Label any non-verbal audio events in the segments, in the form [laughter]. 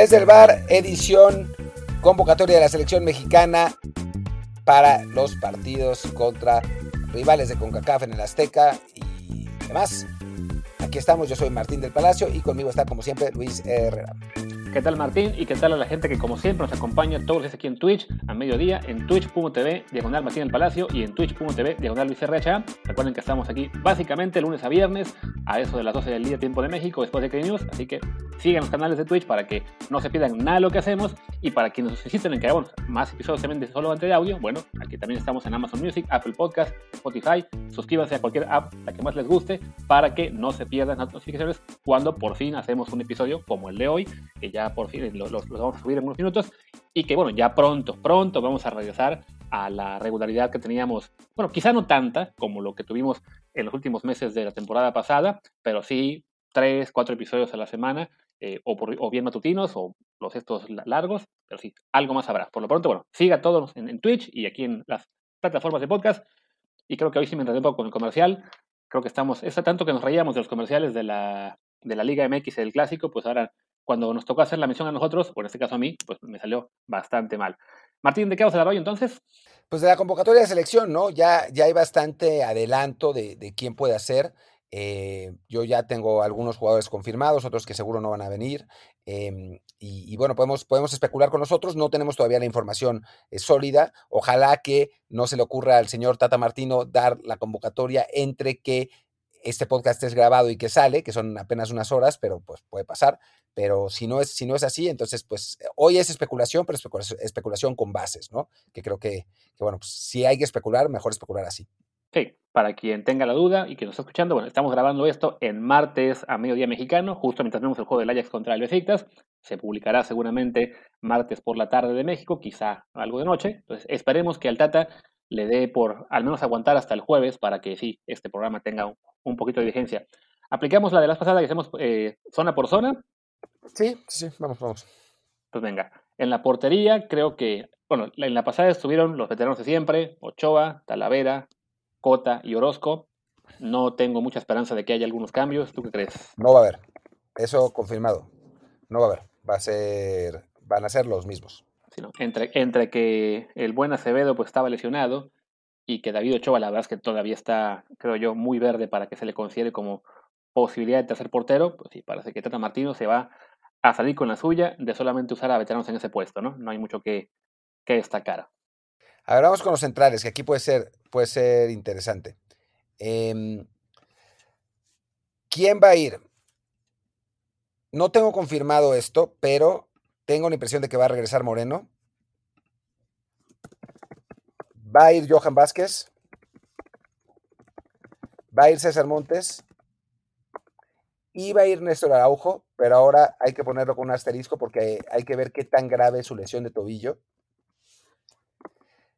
Desde el bar, edición convocatoria de la selección mexicana para los partidos contra rivales de CONCACAF en el Azteca y demás. Aquí estamos, yo soy Martín del Palacio y conmigo está como siempre Luis Herrera. ¿Qué tal Martín? Y qué tal a la gente que como siempre nos acompaña todos los días aquí en Twitch a mediodía en twitch.tv diagonal Martín del Palacio y en twitch.tv diagonal Luis RHA. Recuerden que estamos aquí básicamente lunes a viernes a eso de las 12 del día tiempo de México después de que News, así que sigan los canales de Twitch para que no se pierdan nada de lo que hacemos y para quienes nos insisten en que hagamos más episodios también de solo ante de audio, bueno, aquí también estamos en Amazon Music, Apple Podcast, Spotify, suscríbanse a cualquier app, la que más les guste, para que no se pierdan las notificaciones cuando por fin hacemos un episodio como el de hoy, que ya por fin los, vamos a subir en unos minutos y que bueno, ya pronto, pronto vamos a regresar a la regularidad que teníamos, bueno, quizá no tanta como lo que tuvimos en los últimos meses de la temporada pasada, pero sí tres, cuatro episodios a la semana, eh, o, o, bien matutinos o los estos largos, pero sí, algo más habrá. Por lo pronto, bueno, siga todos en, en Twitch y aquí en las plataformas de podcast. Y creo que hoy sí me enredé un poco con el comercial. Creo que estamos, es tanto que nos reíamos de los comerciales de la, de la Liga MX del Clásico, pues ahora cuando nos tocó hacer la misión a nosotros, o en este caso a mí, pues me salió bastante mal. Martín, ¿de qué vamos a hablar hoy entonces? Pues de la convocatoria de selección, ¿no? Ya, ya hay bastante adelanto de, quién puede hacer. Eh, yo ya tengo algunos jugadores confirmados, otros que seguro no van a venir. Em, y, bueno, podemos, podemos especular con nosotros. No tenemos todavía la información eh, sólida. Ojalá que no se le ocurra al señor Tata Martino dar la convocatoria entre que este podcast es grabado y que sale, que son apenas unas horas, pero pues puede pasar. Pero si no es, si no es así, entonces pues hoy es especulación, pero especulación, con bases, ¿no? Que creo que, bueno, pues si hay que especular, mejor especular así. Sí, para quien tenga la duda y que nos está escuchando, bueno, estamos grabando esto en martes a mediodía mexicano, justo mientras vemos el juego del Ajax contra el Besiktas. Se publicará seguramente martes por la tarde de México, quizá algo de noche. Entonces esperemos que al Tata le dé por al menos aguantar hasta el jueves para que sí, este programa tenga un, poquito de vigencia. Aplicamos la de las pasadas que hacemos eh, zona por zona. Sí, sí, vamos, vamos. Pues venga, en la portería creo que, bueno, en la pasada estuvieron los veteranos de siempre, Ochoa, Talavera, Cota y Orozco. No tengo mucha esperanza de que haya algunos cambios. ¿Tú qué crees? No va a haber. Eso confirmado. No va a haber. Va a ser, van a ser los mismos entre, entre que el buen Acevedo pues estaba lesionado y que David Ochoa la verdad es que todavía está, creo yo, muy verde para que se le considere como posibilidad de tercer portero, pues sí, parece que Tata Martino se va a salir con la suya de solamente usar a veteranos en ese puesto, ¿no? No hay mucho que, que destacar. A ver, vamos con los centrales, que aquí puede ser, puede ser interesante. Em, ¿Quién va a ir? No tengo confirmado esto, pero tengo la impresión de que va a regresar Moreno. Va a ir Johan Vázquez. Va a ir César Montes. Va a ir Néstor Araujo, pero ahora hay que ponerlo con un asterisco porque hay que ver qué tan grave es su lesión de tobillo.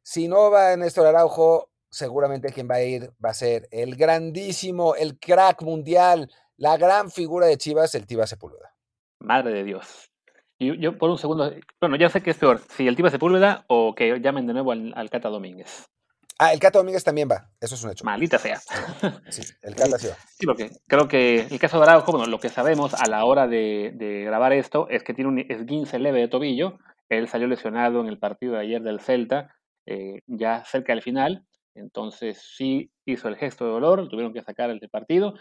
Si no va Néstor Araujo, seguramente quien va a ir va a ser el grandísimo, el crack mundial, la gran figura de Chivas, el Tiva Sepúlveda. Madre de Dios. Yo, yo, por un segundo, bueno, ya sé que es peor, si el Tiva Sepúlveda o que llamen de nuevo al, Cata Domínguez. Ah, el Cata Domínguez también va, eso es un hecho. Maldita sea. Sí, el Cata sí va. [laughs] Sí, porque creo que el caso de Araujo, bueno, lo que sabemos a la hora de, de grabar esto es que tiene un esguince leve de tobillo. Él salió lesionado en el partido de ayer del Celta, eh, ya cerca del final. Entonces sí hizo el gesto de dolor, tuvieron que sacar el partido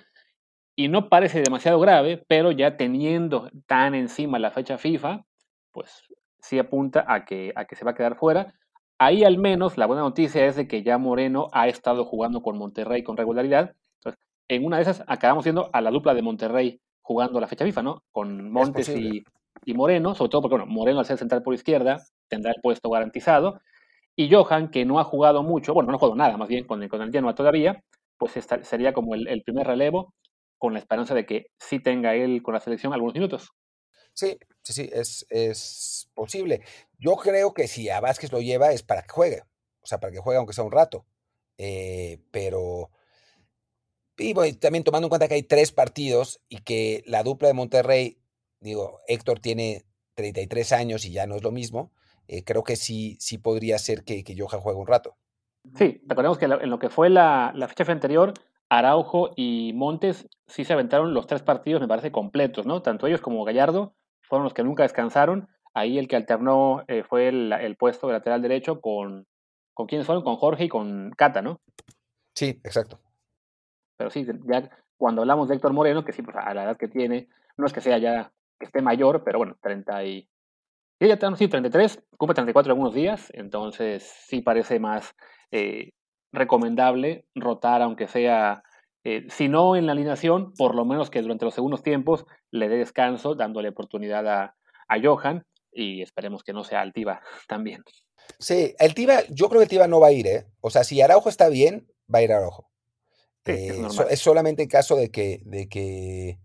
y no parece demasiado grave, pero ya teniendo tan encima la fecha FIFA, pues sí apunta a que, a que se va a quedar fuera. Ahí al menos la buena noticia es de que ya Moreno ha estado jugando con Monterrey con regularidad. Entonces, en una de esas acabamos viendo a la dupla de Monterrey jugando la fecha FIFA, ¿no? Con Montes y, y, Moreno, sobre todo porque, bueno, Moreno al ser central por izquierda tendrá el puesto garantizado. Y Johan, que no ha jugado mucho, bueno, no ha jugado nada más bien con el, con el Genoa todavía, pues sería como el, el primer relevo con la esperanza de que sí tenga él con la selección algunos minutos. Sí, sí, sí, es, es posible. Yo creo que si a Vázquez lo lleva es para que juegue, o sea, para que juegue aunque sea un rato. Eh, pero, y también tomando en cuenta que hay tres partidos y que la dupla de Monterrey, digo, Héctor tiene 33 años y ya no es lo mismo, eh, creo que sí, sí podría ser que, que Johan juegue un rato. Sí, recordemos que en lo que fue la, la fecha anterior, Araujo y Montes sí se aventaron los tres partidos, me parece, completos, ¿no? Tanto ellos como Gallardo fueron los que nunca descansaron. Ahí el que alternó eh, fue el, puesto de lateral derecho con, ¿con quiénes fueron? Con Jorge y con Cata, ¿no? Sí, exacto. Pero sí, ya cuando hablamos de Héctor Moreno, que sí, pues a la edad que tiene, no es que sea ya que esté mayor, pero bueno, 30 y... ya tenemos, sí, 33, cumple 34 algunos días, entonces sí parece más eh, recomendable rotar, aunque sea, eh, si no en la alineación, por lo menos que durante los segundos tiempos le dé descanso, dándole oportunidad a, a Johan y esperemos que no sea Altiva [laughs] también. Sí, el Tiva, yo creo que el Tiva no va a ir, ¿eh? O sea, si Araujo está bien, va a ir Araujo. Eh, es, solamente en caso de que, de que,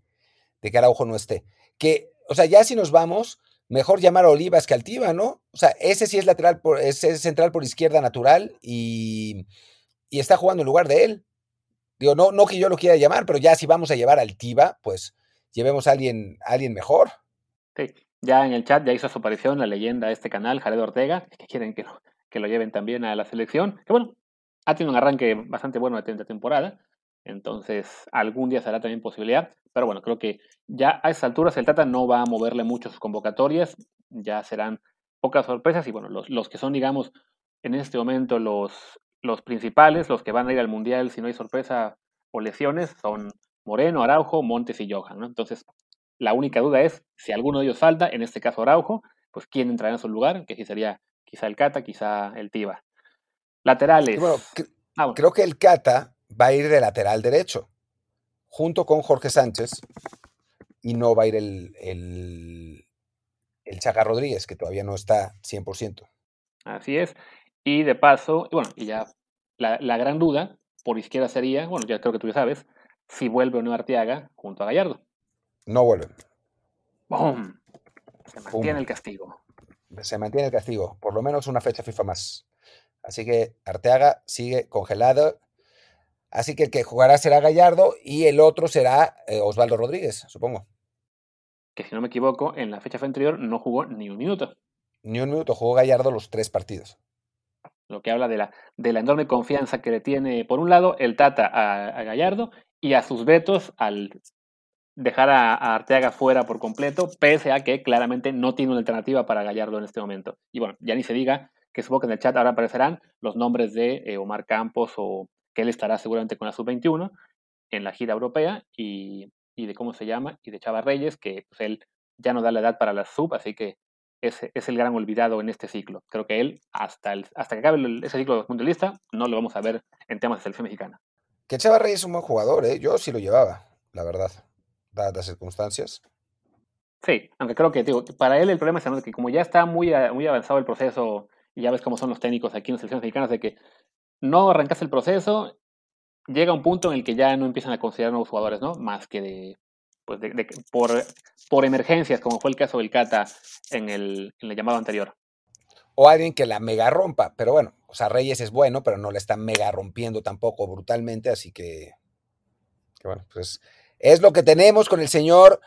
de que Araujo no esté. Que, o sea, ya si nos vamos, mejor llamar a Olivas que Altiva, ¿no? O sea, ese sí es lateral, por, ese es central por izquierda natural y, y, está jugando en lugar de él. Digo, no, no que yo lo quiera llamar, pero ya si vamos a llevar a Altiva, pues llevemos a alguien, alguien mejor. Sí, ya en el chat ya hizo su aparición la leyenda de este canal, Jared Ortega, que quieren que lo, que lo lleven también a la selección. Que bueno, ha tenido un arranque bastante bueno de temporada. Entonces, algún día será también posibilidad. Pero bueno, creo que ya a esas alturas el Tata no va a moverle mucho sus convocatorias. Ya serán pocas sorpresas. Y bueno, los, los que son, digamos, en este momento los, los principales, los que van a ir al Mundial si no hay sorpresa o lesiones, son Moreno, Araujo, Montes y Johan. ¿no? Entonces, la única duda es si alguno de ellos falta, en este caso Araujo, pues quién entrará en su lugar, que sí sería quizá el Cata, quizá el Tiba. Laterales. Ah, creo que el Cata va a ir de lateral derecho, junto con Jorge Sánchez, y no va a ir el, el, el Chaga Rodríguez, que todavía no está 100%. Así es. Y de paso, bueno, y ya la, la, gran duda por izquierda sería, bueno, ya creo que tú ya sabes, si vuelve o no Arteaga junto a Gallardo. No vuelve. ¡Bum! Se mantiene el castigo. Se mantiene el castigo, por lo menos una fecha FIFA más. Así que Arteaga sigue congelado Así que el que jugará será Gallardo y el otro será eh, Osvaldo Rodríguez, supongo. Que si no me equivoco, en la fecha anterior no jugó ni un minuto. Ni un minuto, jugó Gallardo los tres partidos. Lo que habla de la, de la enorme confianza que le tiene, por un lado, el Tata a, Gallardo y a sus vetos al dejar a, Arteaga fuera por completo, pese a que claramente no tiene una alternativa para Gallardo en este momento. Y bueno, ya ni se diga que supongo que en el chat ahora aparecerán los nombres de eh, Omar Campos o que él estará seguramente con la sub-21 en la gira europea y, de cómo se llama, y de Chava Reyes, que pues, él ya no da la edad para la sub, así que es, es el gran olvidado en este ciclo. Creo que él, hasta, el, hasta que acabe ese ciclo mundialista, no lo vamos a ver en temas de selección mexicana. Que Chava Reyes es un buen jugador, ¿eh? yo sí lo llevaba, la verdad, dadas las circunstancias. Sí, aunque creo que digo, para él el problema es que como ya está muy, muy avanzado el proceso, y ya ves cómo son los técnicos aquí en las selecciones mexicanas, de que no arrancas el proceso, llega un punto en el que ya no empiezan a considerar nuevos jugadores, ¿no? Más que de, pues de, por, por emergencias, como fue el caso del Cata en el, en el llamado anterior. O alguien que la mega rompa, pero bueno, o sea, Reyes es bueno, pero no le está mega rompiendo tampoco brutalmente, así que, que bueno, pues es lo que tenemos con el señor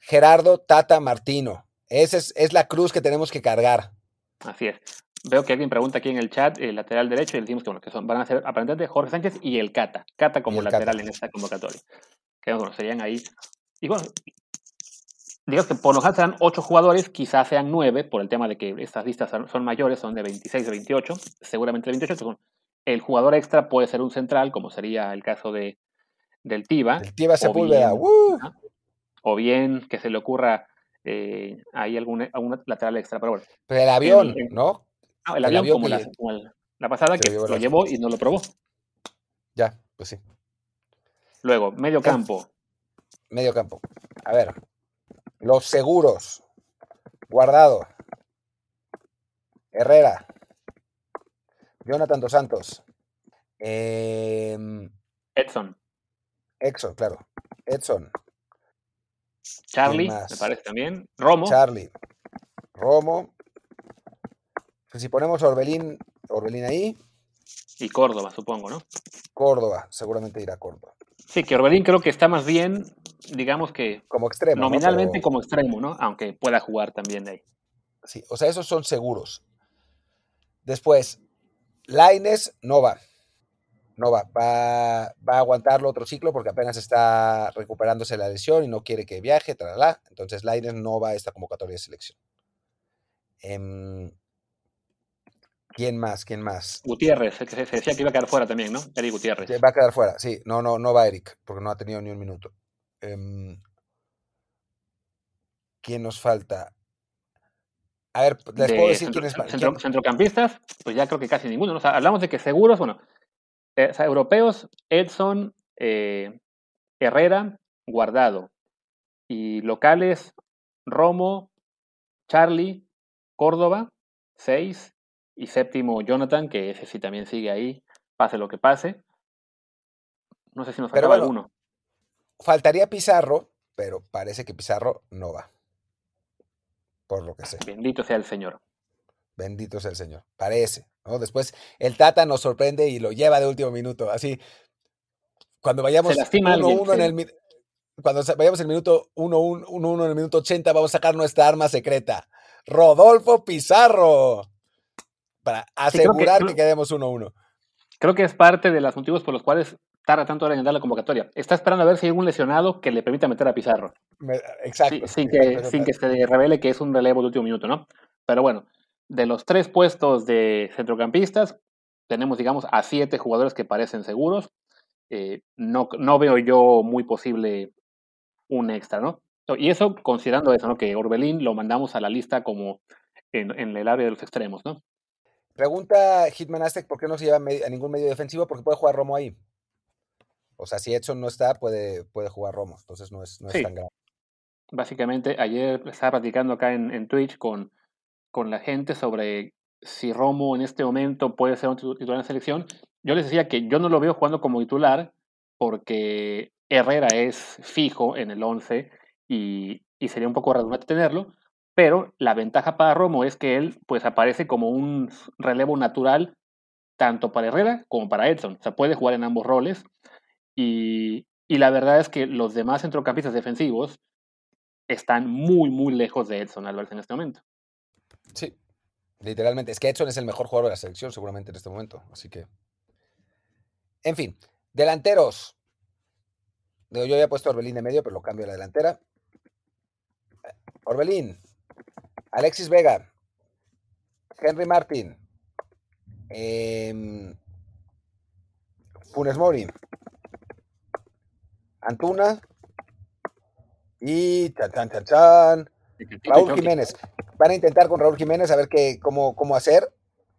Gerardo Tata Martino. Esa es, es la cruz que tenemos que cargar. Así es. Veo que alguien pregunta aquí en el chat, el lateral derecho, y decimos que, bueno, que son, van a ser aparentemente Jorge Sánchez y el Cata. Cata como lateral en esta convocatoria. Que bueno, serían ahí. Y bueno, digamos que por lo general serán ocho jugadores, quizás sean nueve, por el tema de que estas listas son, mayores, son de 26 o 28, seguramente de 28. el jugador extra puede ser un central, como sería el caso de, del Tiva. El Tiva Sepúlveda. O bien que se le ocurra eh, ahí algún, algún, lateral extra. Pero bueno. Pero el avión, ¿no? Ah, el, avión, como, la, pasada que lo, llevó y no lo probó. Ya, pues sí. Luego, medio campo. Medio campo. A ver, los seguros. Guardado. Herrera. Jonathan Dos Santos. Em, Edson. Edson, claro. Edson. Charlie, me parece también. Romo. Charlie. Romo. Pues si ponemos Orbelín, Orbelín ahí. Y Córdoba, supongo, ¿no? Córdoba, seguramente irá Córdoba. Sí, que Orbelín creo que está más bien, digamos que. Como extremo. Nominalmente como extremo, ¿no? Aunque pueda jugar también de ahí. Sí, o sea, esos son seguros. Después, Laines no va. no va, va, va a aguantarlo otro ciclo porque apenas está recuperándose la lesión y no quiere que viaje, tralala. Entonces Lainez no va a esta convocatoria de selección. Em, ¿Quién más? ¿Quién más? Gutiérrez, se, se decía que iba a quedar fuera también, ¿no? Eric Gutiérrez. Va a quedar fuera, sí. No, no, no va Eric, porque no ha tenido ni un minuto. Em, ¿Quién nos falta? A ver, les puedo decir centro, quién es. centro- quién- centrocampistas, pues ya creo que casi ninguno. ¿no? O sea, hablamos de que seguros, bueno, eh, o sea, europeos, Edson, eh, Herrera, Guardado. Y locales, Romo, Charlie, Córdoba, seis. Y séptimo, Jonathan, que ese sí también sigue ahí, pase lo que pase. No sé si nos faltaba bueno, alguno. Faltaría Pizarro, pero parece que Pizarro no va. Por lo que sé. Bendito sea el Señor. Bendito sea el Señor. Parece. ¿no? Después el Tata nos sorprende y lo lleva de último minuto. Así, cuando vayamos Se lastima 1-1 alguien, en el cuando vayamos el minuto 1-1 1-1 en el minuto 80, vamos a sacar nuestra arma secreta. Rodolfo Pizarro. Para que- asegurar que, creo- quedemos 1-1. Creo que es parte de los motivos por los cuales tarda tanto hora en dar la convocatoria. Está esperando a ver si hay algún lesionado que le permita meter a Pizarro. Me- Exacto. Sí, sin, exacto, que, sin que se revele que es un relevo de último minuto, ¿no? Pero bueno, de los tres puestos de centrocampistas, tenemos, digamos, a siete jugadores que parecen seguros. Eh, no, no veo yo muy posible un extra, ¿no? Y eso considerando eso, ¿no? Que Orbelín lo mandamos a la lista como en, en el área de los extremos, ¿no? Pregunta Hitman Aztec por qué no se lleva a ningún medio defensivo, porque puede jugar Romo ahí. O sea, si Edson no está, puede, puede jugar Romo. Entonces no es, no es tan grave. Básicamente, ayer estaba platicando acá en, en Twitch con, con la gente sobre si Romo en este momento puede ser un titu- titular en la selección. Yo les decía que yo no lo veo jugando como titular porque Herrera es fijo en el 11 y, y sería un poco redundante tenerlo, pero la ventaja para Romo es que él pues aparece como un relevo natural tanto para Herrera como para Edson. O sea, puede jugar en ambos roles y, y la verdad es que los demás centrocampistas defensivos están muy, muy lejos de Edson Álvarez en este momento. Sí, literalmente. Es que Edson es el mejor jugador de la selección seguramente en este momento. Así que... En fin, delanteros. Yo había puesto a Orbelín de medio, pero lo cambio a la delantera. Orbelín, Alexis Vega, Henry Martin, em, Funes Mori, Antuna y chan, chan, chan, chan, Raúl Jiménez. Van a intentar con Raúl Jiménez a ver qué, cómo, cómo hacer.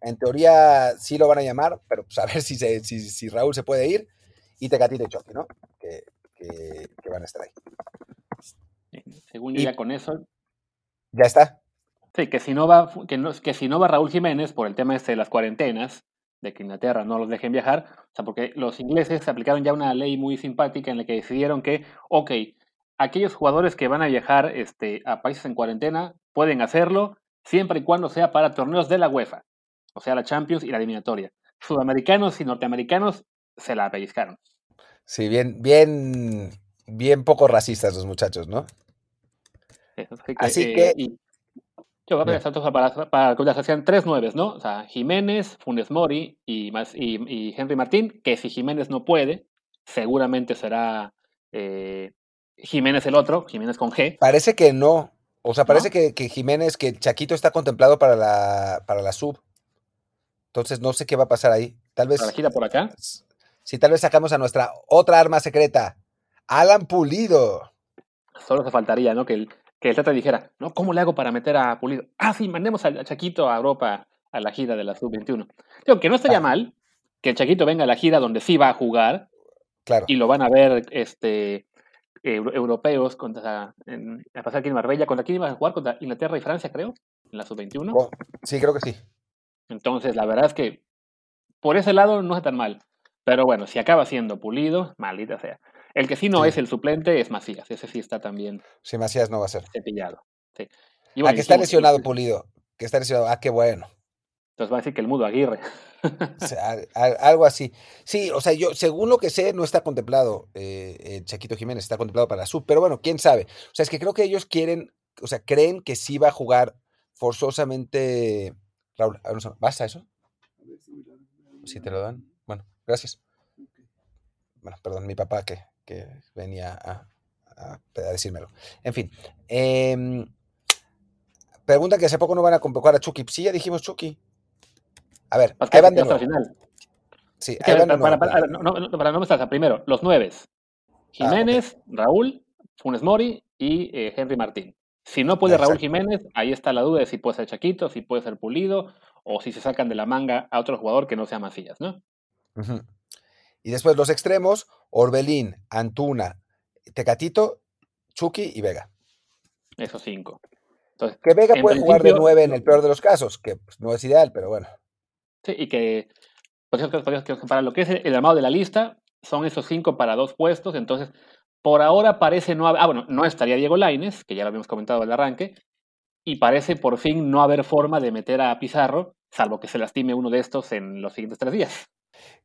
En teoría sí lo van a llamar, pero pues a ver si, se, si, si Raúl se puede ir. Y Tecatito y Chucky, ¿no? Que, que, que van a estar ahí. Según yo Y- ya con eso, Ya está. Sí, que si no va, que no, que si no va Raúl Jiménez por el tema este de las cuarentenas, de que Inglaterra no los dejen viajar, o sea, porque los ingleses aplicaron ya una ley muy simpática en la que decidieron que, ok, aquellos jugadores que van a viajar este, a países en cuarentena pueden hacerlo siempre y cuando sea para torneos de la UEFA, o sea, la Champions y la eliminatoria. Sudamericanos y norteamericanos se la pellizcaron. Sí, bien, bien, bien poco racistas los muchachos, ¿no? [laughs] Así que, Así eh, que- y- yo Bien. pensar entonces para, para que ya sean tres nueves, ¿no? O sea, Jiménez, Funes Mori y, más, y, y Henry Martín, que si Jiménez no puede, seguramente será eh, Jiménez el otro, Jiménez con G. Parece que no. O sea, parece ¿No? que, que Jiménez, que Chaquito está contemplado para la, para la sub. Entonces no sé qué va a pasar ahí. Tal vez. Para la gira por acá. Si tal vez sacamos a nuestra otra arma secreta. Alan Pulido. Solo se faltaría, ¿no? Que el, que el Tata dijera, ¿no? ¿Cómo le hago para meter a Pulido? Ah, sí, mandemos al Chaquito a Europa a la gira de la Sub-21. Digo, que no estaría Ah. mal que el Chaquito venga a la gira donde sí va a jugar, Claro. y lo van a ver este eu- europeos contra en, a pasar aquí en Marbella contra quién iban a jugar contra Inglaterra y Francia creo en la sub 21 Co- Sí, creo que sí. entonces la verdad es que por ese lado no es tan mal pero bueno si acaba siendo pulido maldita sea el que sí no Sí. es el suplente es Macías ese sí está también Sí, Macías no va a ser. cepillado sí. y Ah, que está lesionado Pulido. Que está lesionado. Ah, qué bueno. entonces va a decir que el mudo Aguirre O sea, algo así. Sí, o sea, yo, según lo que sé, no está contemplado eh, eh, Chaquito Jiménez, está contemplado para la sub, pero bueno, quién sabe. O sea, es que creo que ellos quieren, o sea, creen que sí va a jugar forzosamente. Raúl. ¿basta eso? Si te lo dan. Bueno, gracias. bueno, perdón, mi papá que, que venía a, a, decírmelo. En fin. Eh, pregunta que hace poco no van a convocar a Chucky. Sí, ya dijimos Chucky. A ver, ahí van de nuevo. Final. Sí, ahí van para, no, no, para no me primero, los nueve. Jiménez, ah, okay. Raúl, Funes Mori y eh, Henry Martín. Si no puede Exacto. Raúl Jiménez, ahí está la duda de si puede ser Chaquito, si puede ser Pulido, o si se sacan de la manga a otro jugador que no sea Macías, ¿no? Uh -huh. Y después los extremos, Orbelín, Antuna, Tecatito, Chucky y Vega. Esos cinco. Entonces, que Vega puede jugar de nueve en el peor de los casos, que pues, no es ideal, pero bueno. Sí, y que, pues, para lo que es el armado de la lista, son esos cinco para dos puestos, entonces por ahora parece no haber, ah, bueno, no estaría Diego Laines, que ya lo habíamos comentado al arranque, y parece por fin no haber forma de meter a Pizarro, salvo que se lastime uno de estos en los siguientes tres días.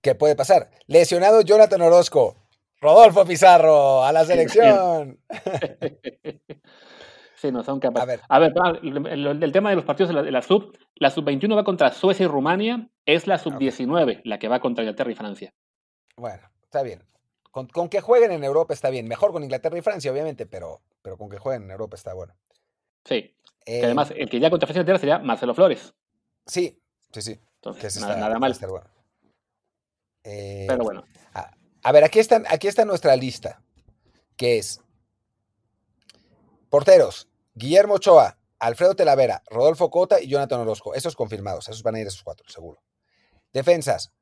¿Qué puede pasar? Lesionado Jonathan Orozco. Rodolfo Pizarro, a la [laughs] selección. [laughs] sí, no son capaces. A ver, a ver el, el, tema de los partidos de la, de la sub, la sub-21 va contra Suecia y Rumania, es la sub-19 okay. la que va contra Inglaterra y Francia. Bueno, está bien. Con, con, que jueguen en Europa está bien. Mejor con Inglaterra y Francia, obviamente, pero, pero con que jueguen en Europa está bueno. Sí. Eh, además, el que ya contra Francia y Inglaterra sería Marcelo Flores. Sí, sí, sí. Entonces, nada, está, nada, mal. Bueno. Eh, pero bueno. A, a, ver, aquí, están, aquí está nuestra lista, que es porteros, Guillermo Ochoa, Alfredo Telavera, Rodolfo Cota y Jonathan Orozco. Esos confirmados, esos van a ir esos cuatro, seguro. Defensas,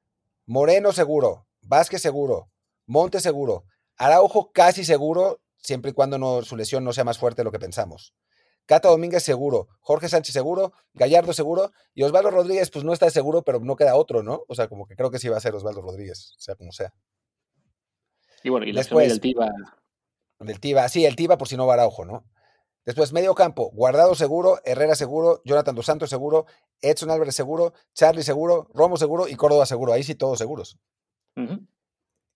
Moreno seguro, Vázquez seguro, Monte seguro, Araujo casi seguro, siempre y cuando no, su lesión no sea más fuerte de lo que pensamos. Cata Domínguez seguro, Jorge Sánchez seguro, Gallardo seguro, y Osvaldo Rodríguez, pues no está seguro, pero no queda otro, ¿no? O sea, como que creo que sí va a ser Osvaldo Rodríguez, sea como sea. Y bueno, y después del Tiva. Del Tiva, sí, el Tiva por si no va Araujo, ¿no? Después, medio campo, Guardado seguro, Herrera seguro, Jonathan Dos Santos seguro, Edson Álvarez seguro, Charlie seguro, Romo seguro y Córdoba seguro. Ahí sí todos seguros. Uh -huh.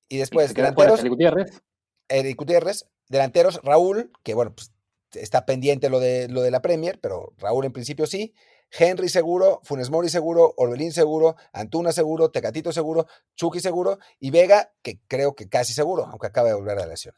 Y después, ¿Y delanteros. Eric Gutiérrez. Eric Gutiérrez. Delanteros, Raúl, que bueno, pues está pendiente lo de, lo de la Premier, pero Raúl en principio sí. Henry seguro, Funes Mori seguro, Orbelín seguro, Antuna seguro, Tecatito seguro, Chucky seguro y Vega, que creo que casi seguro, aunque acaba de volver a la lesión.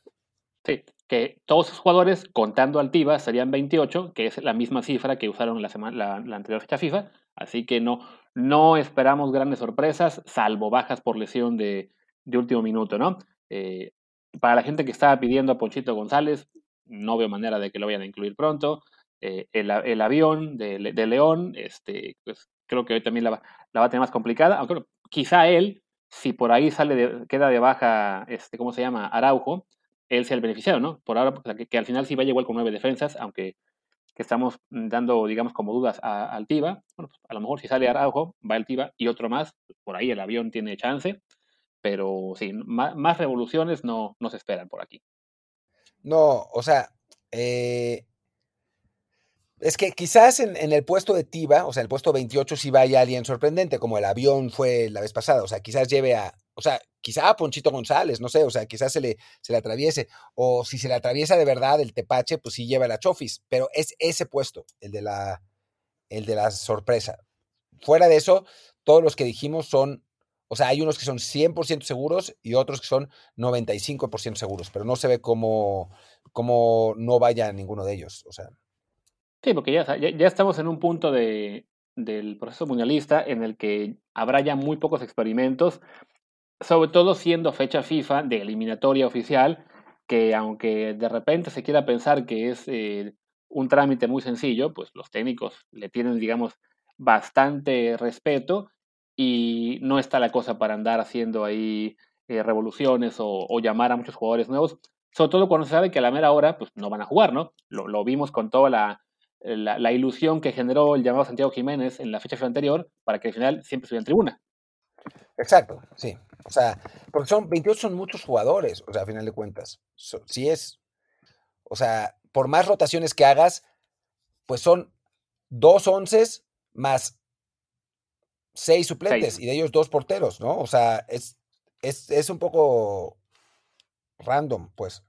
Sí, que todos esos jugadores, contando Altiva, serían 28, que es la misma cifra que usaron la, semana, la, la anterior fecha FIFA. Así que no, no esperamos grandes sorpresas, salvo bajas por lesión de, de último minuto, ¿no? Eh, para la gente que estaba pidiendo a Ponchito González, no veo manera de que lo vayan a incluir pronto. Eh, el, el, avión de, de, León, este, pues creo que hoy también la va, la va a tener más complicada, aunque quizá él, si por ahí sale de, queda de baja, este, ¿cómo se llama? Araujo, él sea el beneficiario, ¿no? Por ahora, pues, que, al final sí vaya igual con nueve defensas, aunque que estamos dando, digamos, como dudas a, al Tiva. Bueno, pues, a lo mejor si sale Araujo, va el Tiva y otro más, por ahí el avión tiene chance, pero sí, más, más revoluciones no, no, se esperan por aquí. No, o sea, eh, es que quizás en, en, el puesto de Tiva, o sea, el puesto 28 sí vaya alguien sorprendente, como el avión fue la vez pasada, o sea, quizás lleve a, o sea, quizá a Ponchito González, no sé, o sea, quizás se le, se le atraviese, o si se le atraviesa de verdad el Tepache, pues sí lleva la Chofis, pero es ese puesto, el de la, el de la sorpresa. Fuera de eso, todos los que dijimos son, o sea, hay unos que son 100% seguros y otros que son 95% seguros, pero no se ve cómo, cómo no vaya ninguno de ellos, o sea. Sí, porque ya, ya, ya estamos en un punto de, del proceso mundialista en el que habrá ya muy pocos experimentos sobre todo siendo fecha FIFA de eliminatoria oficial, que aunque de repente se quiera pensar que es eh, un trámite muy sencillo, pues los técnicos le tienen, digamos, bastante respeto y no está la cosa para andar haciendo ahí eh, revoluciones o, llamar a muchos jugadores nuevos, sobre todo cuando se sabe que a la mera hora pues no van a jugar, ¿no? Lo, lo vimos con toda la, la, ilusión que generó el llamado Santiago Jiménez en la fecha anterior para que al final siempre estuviera en tribuna. Exacto, sí. O sea, porque son 28 son muchos jugadores, o sea, a final de cuentas. So, sí es. O sea, por más rotaciones que hagas, pues son dos onces más seis suplentes seis. y de ellos dos porteros, ¿no? O sea, es, es, es un poco random, pues.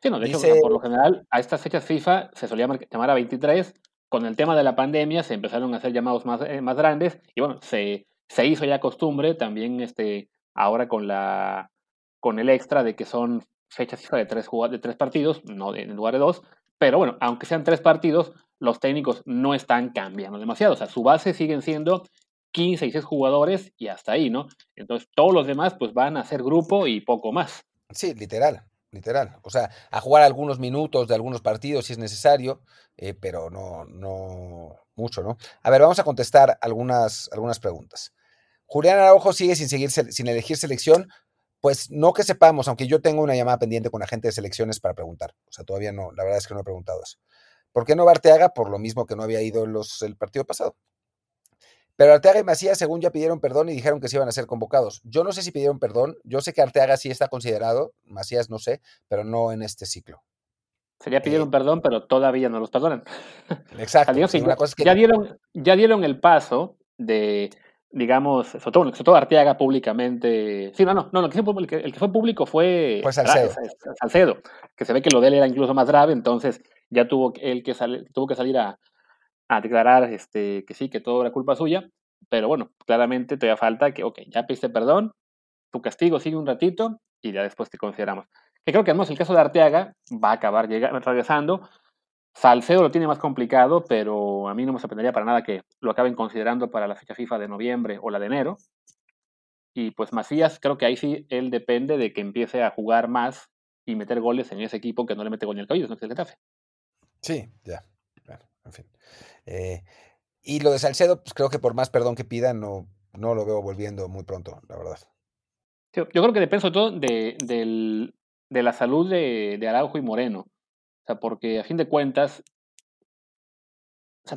Sí, no, de Dice... hecho, por lo general, a estas fechas FIFA se solía llamar a 23. Con el tema de la pandemia se empezaron a hacer llamados más, eh, más grandes y bueno, se, se hizo ya costumbre también este, ahora con la, con el extra de que son fechas FIFA de tres, de tres partidos, no en lugar de dos, pero bueno, aunque sean tres partidos, los técnicos no están cambiando demasiado, o sea, su base siguen siendo 15 y 6 jugadores y hasta ahí, ¿no? Entonces todos los demás pues van a ser grupo y poco más. Sí, literal, literal. O sea, a jugar algunos minutos de algunos partidos si es necesario, eh, pero no, no mucho, ¿no? A ver, vamos a contestar algunas, algunas preguntas. Julián Araujo sigue sin, seguir, sin elegir selección. Pues no que sepamos, aunque yo tengo una llamada pendiente con agente de selecciones para preguntar. O sea, todavía no, la verdad es que no he preguntado eso. ¿Por qué no Barteaga? Por lo mismo que no había ido el partido pasado. Pero Arteaga y Macías, según ya pidieron perdón y dijeron que se iban a ser convocados. Yo no sé si pidieron perdón. Yo sé que Arteaga sí está considerado, Macías no sé, pero no en este ciclo. Sería pidieron eh, perdón, pero todavía no los perdonan. Exacto. ya, dieron, ya dieron el paso de, digamos, sobre todo, sobre todo Arteaga públicamente. Sí, no, no, no, el, que, el que fue público fue. Salcedo. que se ve que lo de él era incluso más grave, entonces ya tuvo él que, tuvo que salir a, a declarar este, que sí, que todo era culpa suya, pero bueno, claramente todavía falta que, ok, ya pediste perdón, tu castigo sigue un ratito y ya después te consideramos. Que creo que además el caso de Arteaga va a acabar llegando, regresando. Salcedo lo tiene más complicado, pero a mí no me sorprendería para nada que lo acaben considerando para la fecha FIFA de noviembre o la de enero. Y pues Macías, creo que ahí sí él depende de que empiece a jugar más y meter goles en ese equipo que no le mete gol ni el cabello, no que el Sí, ya. En fin. Eh, y lo de Salcedo, pues creo que por más perdón que pida, no, no lo veo volviendo muy pronto, la verdad. Yo creo que depende sobre todo de, de la salud de, Araujo y Moreno. O sea, porque a fin de cuentas,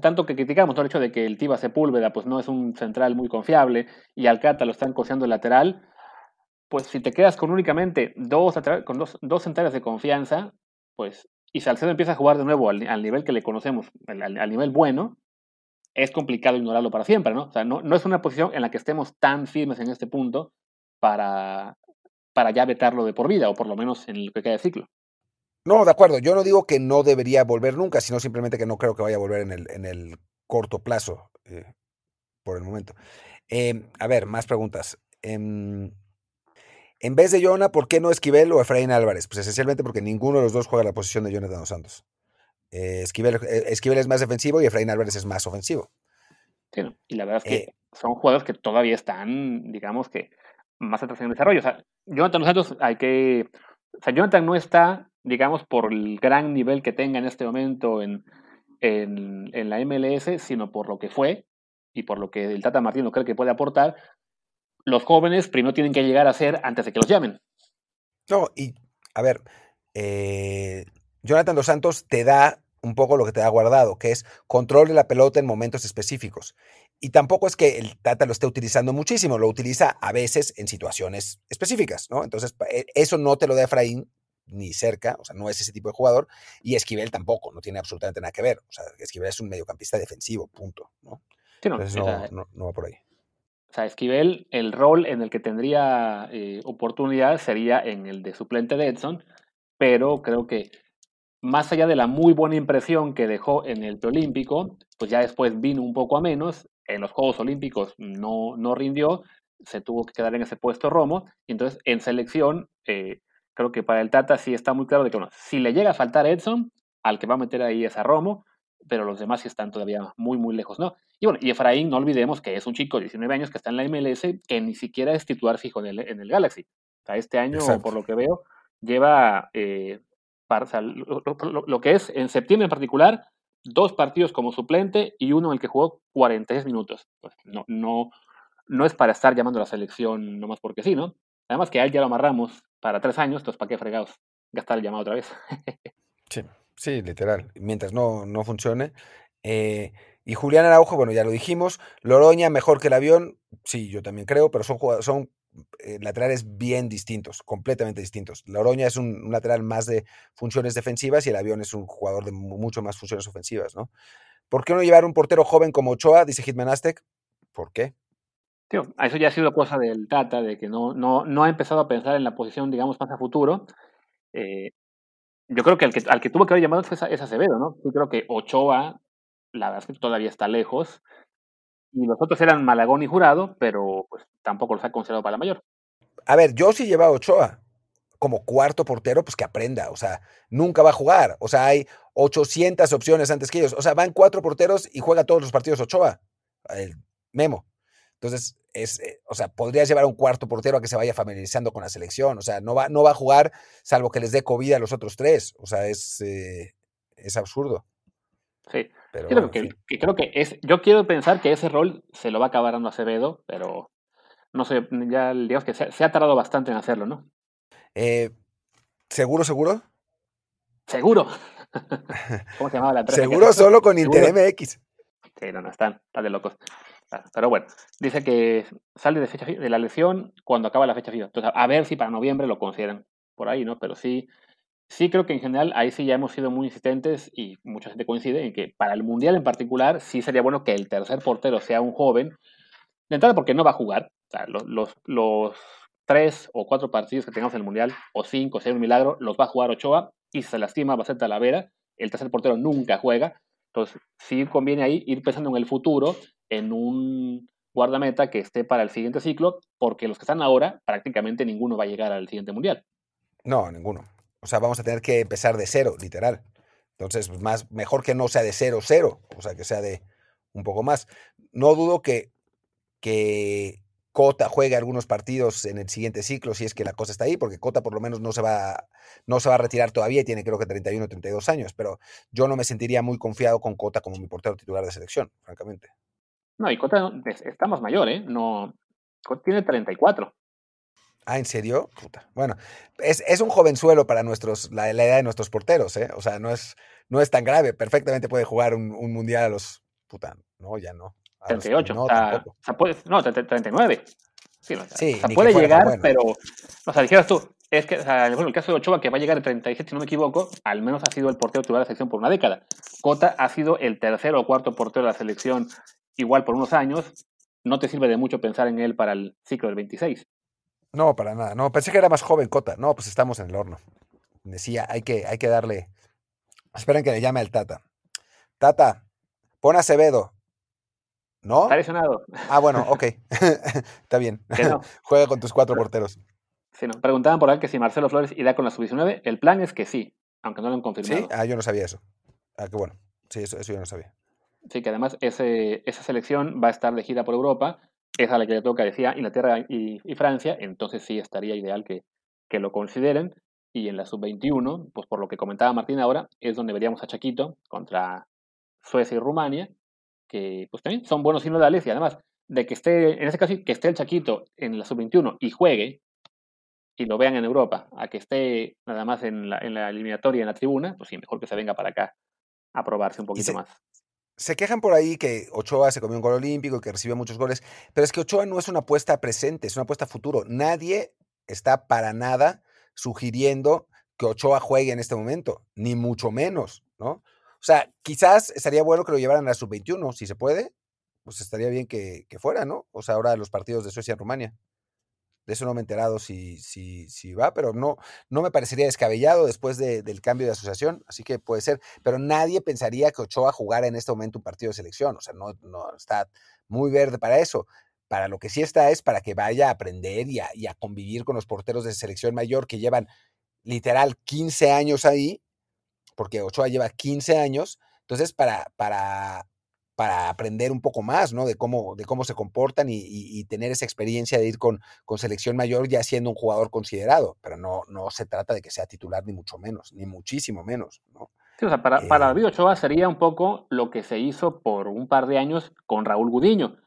tanto que criticamos el hecho de que el Tiba Sepúlveda pues no es un central muy confiable y Alcata lo están coseando el lateral, pues si te quedas con únicamente dos, con dos, dos centrales de confianza, pues y Salcedo empieza a jugar de nuevo al, nivel que le conocemos, al, nivel bueno, es complicado ignorarlo para siempre, ¿no? O sea, no, no, es una posición en la que estemos tan firmes en este punto para, para ya vetarlo de por vida, o por lo menos en el que queda de ciclo. No, de acuerdo. Yo no digo que no debería volver nunca, sino simplemente que no creo que vaya a volver en el, en el corto plazo, eh, por el momento. Em, a ver, más preguntas. Em, en vez de Jonah, ¿por qué no Esquivel o Efraín Álvarez? Pues esencialmente porque ninguno de los dos juega la posición de Jonathan Dos Santos. Eh, Esquivel, eh, Esquivel, es más defensivo y Efraín Álvarez es más ofensivo. Sí, y la verdad es que eh, son jugadores que todavía están, digamos que, más atrás en el desarrollo. O sea, Jonathan Dos Santos hay que. O sea, Jonathan no está, digamos, por el gran nivel que tenga en este momento en, en, en la MLS, sino por lo que fue y por lo que el Tata Martino cree que puede aportar, los jóvenes primero tienen que llegar a ser antes de que los llamen. No, y a ver, eh, Jonathan Dos Santos te da un poco lo que te ha guardado, que es control de la pelota en momentos específicos. Y tampoco es que el Tata lo esté utilizando muchísimo, lo utiliza a veces en situaciones específicas, ¿no? Entonces, e, eso no te lo da Efraín ni cerca, o sea, no es ese tipo de jugador, y Esquivel tampoco, no tiene absolutamente nada que ver. O sea, Esquivel es un mediocampista defensivo, punto, ¿no? Entonces, no, no va por ahí. O sea, Esquivel, el rol en el que tendría eh, oportunidad sería en el de suplente de Edson, pero creo que más allá de la muy buena impresión que dejó en el preolímpico, pues ya después vino un poco a menos, en los Juegos Olímpicos no, no rindió, se tuvo que quedar en ese puesto Romo, y entonces en selección, eh, creo que para el Tata sí está muy claro de que bueno, si le llega a faltar Edson, al que va a meter ahí es a Romo, pero los demás sí están todavía muy, muy lejos, ¿no? Y bueno, y Efraín, no olvidemos que es un chico de 19 años que está en la MLS, que ni siquiera es titular fijo en el, en el Galaxy. O sea, este año, por lo que veo, lleva, eh, lo, que es, en septiembre en particular, dos partidos como suplente y uno en el que jugó 46 minutos. Pues no, no, no es para estar llamando a la selección nomás porque sí, ¿no? Además que a él ya lo amarramos para tres años, entonces ¿para qué fregados gastar el llamado otra vez? [laughs] sí. Sí, literal. Mientras no, no funcione. Eh, y Julián Araujo, bueno, ya lo dijimos. Loroña, mejor que el avión. Sí, yo también creo, pero son, son eh, laterales bien distintos, completamente distintos. Loroña es un, lateral más de funciones defensivas y el avión es un jugador de mucho más funciones ofensivas, ¿no? ¿Por qué no llevar un portero joven como Ochoa? Dice Hitman Aztec. ¿Por qué? Tío, eso ya ha sido cosa del Tata, de que no, no, no ha empezado a pensar en la posición, digamos, más a futuro. Eh, yo creo que al que, al que tuvo que haber llamado fue es Acevedo, ¿no? Yo creo que Ochoa, la verdad es que todavía está lejos. Y los otros eran Malagón y Jurado, pero pues tampoco los ha considerado para la mayor. A ver, yo sí llevaba Ochoa. como cuarto portero, pues que aprenda. O sea, nunca va a jugar. O sea, hay 800 opciones antes que ellos. O sea, van cuatro porteros y juega todos los partidos Ochoa, el Memo. Entonces, es, eh, o sea, podrías llevar a un cuarto portero a que se vaya familiarizando con la selección. O sea, no va, no va a jugar salvo que les dé COVID a los otros tres. O sea, es, eh, es absurdo. Sí, pero, creo, que, creo que es, yo quiero pensar que ese rol se lo va a acabar dando Acevedo, pero no sé, ya digamos que se, ha tardado bastante en hacerlo, ¿no? Eh, ¿Seguro, seguro? Seguro. [laughs] ¿Cómo se llamaba la empresa? Seguro solo con Inter MX. Sí, no, no, están, están de locos. Pero bueno, dice que sale de, fecha, de la lesión cuando acaba la fecha FIFA. Entonces, a ver si para noviembre lo consideran por ahí, ¿no? Pero sí, sí creo que en general ahí sí ya hemos sido muy insistentes y mucha gente coincide en que para el Mundial en particular sí sería bueno que el tercer portero sea un joven. De entrada porque no va a jugar. O los, los, los tres o cuatro partidos que tengamos en el Mundial, o cinco, sea un milagro, los va a jugar Ochoa y se lastima va a ser Talavera. El tercer portero nunca juega. Entonces, sí conviene ahí ir pensando en el futuro en un guardameta que esté para el siguiente ciclo, porque los que están ahora, prácticamente ninguno va a llegar al siguiente mundial. No, ninguno. O sea, vamos a tener que empezar de cero, literal. Entonces, más, mejor que no sea de cero, cero, o sea, que sea de un poco más. No dudo que, que Cota juegue algunos partidos en el siguiente ciclo, si es que la cosa está ahí, porque Cota por lo menos no se va, no se va a retirar todavía y tiene creo que 31 o 32 años, pero yo no me sentiría muy confiado con Cota como mi portero titular de selección, francamente. No, y Cota está más mayor, ¿eh? No, tiene 34. Ah, ¿en serio? Puta. Bueno, es, es, un jovenzuelo para nuestros, la, edad de nuestros porteros, ¿eh? O sea, no es, no es tan grave. Perfectamente puede jugar un, mundial a los. Puta, no, ya no. 38. no, o sea, puede, no, 39. Sí, o sea, puede llegar, pero. O sea, dijeras tú, es que, o sea, el caso de Ochoa, que va a llegar el 37, si no me equivoco, al menos ha sido el portero titular de la selección por una década. Cota ha sido el tercero o cuarto portero de la selección igual por unos años, no te sirve de mucho pensar en él para el ciclo del 26. No, para nada. No, pensé que era más joven Cota. No, pues estamos en el horno. Decía, hay que, hay que darle. Esperen que le llame al Tata. Tata, pon a Acevedo. ¿No? Está lesionado. Ah, bueno, ok. [laughs] Está bien. [laughs] Juega con tus cuatro porteros. Sí, no. Preguntaban por ahí que si Marcelo Flores irá con la sub-19. El plan es que sí, aunque no lo han confirmado. Sí, ah, yo no sabía eso. Ah, qué bueno. Sí, eso, eso yo no sabía. Sí, que además ese, esa selección va a estar de gira por Europa, es a la que le toca, decía, Inglaterra y, Francia, entonces sí estaría ideal que, que lo consideren. Y en la sub-21, pues por lo que comentaba Martín ahora, es donde veríamos a Chaquito contra Suecia y Rumania, que pues también son buenos sinodales y además de que esté, en ese caso, que esté el Chaquito en la sub-21 y juegue y lo vean en Europa, a que esté nada más en la, en la eliminatoria en la tribuna, pues sí, mejor que se venga para acá a probarse un poquito más se quejan por ahí que Ochoa se comió un gol olímpico y que recibió muchos goles, pero es que Ochoa no es una apuesta presente, es una apuesta futuro. Nadie está para nada sugiriendo que Ochoa juegue en este momento, ni mucho menos, ¿no? O sea, quizás estaría bueno que lo llevaran a la sub-21, si se puede, pues estaría bien que, que, fuera, ¿no? O sea, ahora los partidos de Suecia y Rumania. De eso no me he enterado si, si, si va, pero no, no me parecería descabellado después del cambio de asociación, así que puede ser. Pero nadie pensaría que Ochoa jugara en este momento un partido de selección, o sea, no, no está muy verde para eso. Para lo que sí está es para que vaya a aprender y a, y a convivir con los porteros de selección mayor que llevan literal 15 años ahí, porque Ochoa lleva 15 años. Entonces, para, para para aprender un poco más, ¿no? De cómo, de cómo se comportan y, tener esa experiencia de ir con, con, selección mayor ya siendo un jugador considerado, pero no, no se trata de que sea titular ni mucho menos, ni muchísimo menos, ¿no? Sí, o sea, para, para eh David Ochoa sería un poco lo que se hizo por un par de años con Raúl Gudiño,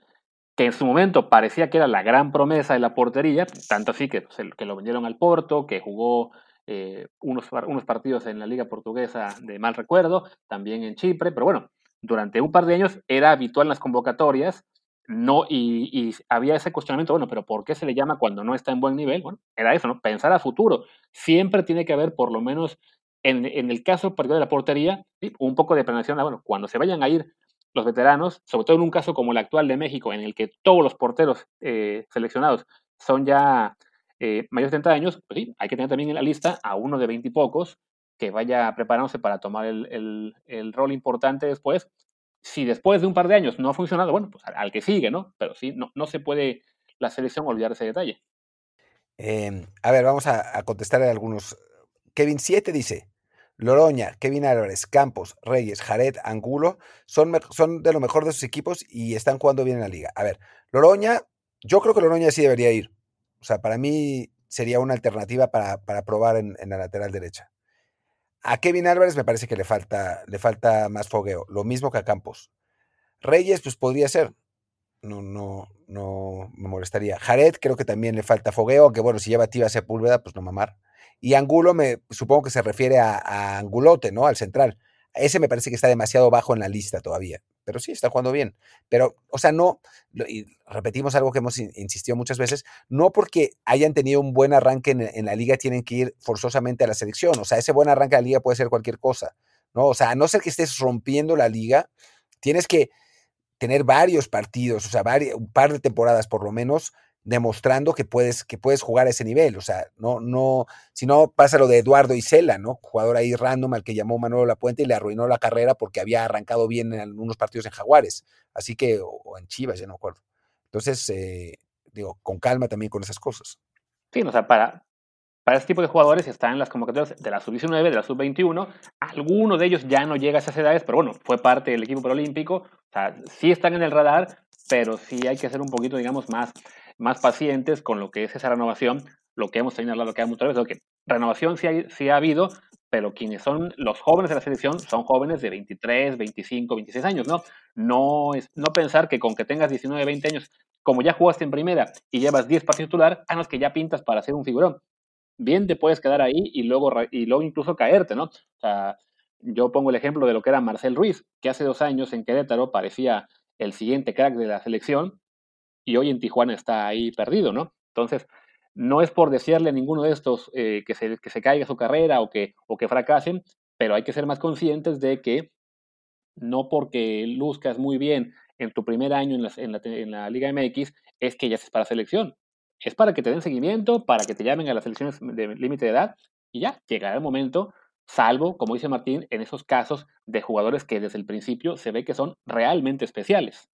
que en su momento parecía que era la gran promesa de la portería, tanto así que, pues, que lo vendieron al Porto, que jugó eh, unos, unos partidos en la Liga Portuguesa de mal recuerdo, también en Chipre, pero bueno, durante un par de años era habitual en las convocatorias, no, y, había ese cuestionamiento, bueno, pero ¿por qué se le llama cuando no está en buen nivel? Bueno, era eso, ¿no? Pensar a futuro. Siempre tiene que haber, por lo menos en, el caso particular de la portería, un poco de planeación. Bueno, cuando se vayan a ir los veteranos, sobre todo en un caso como el actual de México, en el que todos los porteros eh, seleccionados son ya eh, mayores de 30 años, pues sí, hay que tener también en la lista a uno de 20 y pocos que vaya preparándose para tomar el, rol importante después. Si después de un par de años no ha funcionado, bueno, pues al, que sigue, ¿no? Pero sí, no, no se puede la selección olvidar ese detalle. Em, a ver, vamos a, a contestar algunos. Kevin 7 dice, Loroña, Kevin Álvarez, Campos, Reyes, Jared, Angulo, son, son de lo mejor de sus equipos y están jugando bien en la liga. A ver, Loroña, yo creo que Loroña sí debería ir. O sea, para mí sería una alternativa para, para probar en, la lateral derecha. A Kevin Álvarez me parece que le falta, le falta más fogueo, lo mismo que a Campos. Reyes, pues podría ser. No, no, no me molestaría. Jared, creo que también le falta fogueo, aunque bueno, si lleva Tiva Sepúlveda, pues no mamar. Y Angulo, me supongo que se refiere a, a, Angulote, ¿no? Al central. Ese me parece que está demasiado bajo en la lista todavía. Pero sí, está jugando bien. Pero, o sea, no, y repetimos algo que hemos insistido muchas veces, no porque hayan tenido un buen arranque en, la liga tienen que ir forzosamente a la selección. O sea, ese buen arranque de la liga puede ser cualquier cosa, ¿no? O sea, a no ser que estés rompiendo la liga, tienes que tener varios partidos, o sea, varios, un par de temporadas por lo menos, demostrando que puedes, que puedes jugar a ese nivel. O sea, no, no, si no pasa lo de Eduardo Isela, ¿no? Jugador ahí random al que llamó Manuel Lapuente y le arruinó la carrera porque había arrancado bien en algunos partidos en Jaguares. Así que, o, en Chivas, ya no acuerdo. Entonces, eh, digo, con calma también con esas cosas. Sí, o sea, para, para este tipo de jugadores están las convocatorias de la sub-19, de la sub-21. Alguno de ellos ya no llega a esas edades, pero bueno, fue parte del equipo preolímpico. O sea, sí están en el radar, pero sí hay que ser un poquito, digamos, más, más pacientes con lo que es esa renovación. Lo que hemos tenido hablado que muchas veces, que renovación sí, hay, sí ha habido, pero quienes son los jóvenes de la selección son jóvenes de 23, 25, 26 años, ¿no? No, es, no pensar que con que tengas 19, 20 años, como ya jugaste en primera y llevas 10 partidos titular, ah, no, que ya pintas para ser un figurón bien te puedes quedar ahí y luego, y luego incluso caerte, ¿no? O sea, yo pongo el ejemplo de lo que era Marcel Ruiz, que hace dos años en Querétaro parecía el siguiente crack de la selección y hoy en Tijuana está ahí perdido, ¿no? Entonces, no es por desearle a ninguno de estos eh, que, se, que se caiga su carrera o que, o que fracasen, pero hay que ser más conscientes de que no porque luzcas muy bien en tu primer año en la, en la, en la Liga MX es que ya estés para selección es para que te den seguimiento, para que te llamen a las elecciones de límite de edad y ya, llegará el momento, salvo, como dice Martín, en esos casos de jugadores que desde el principio se ve que son realmente especiales.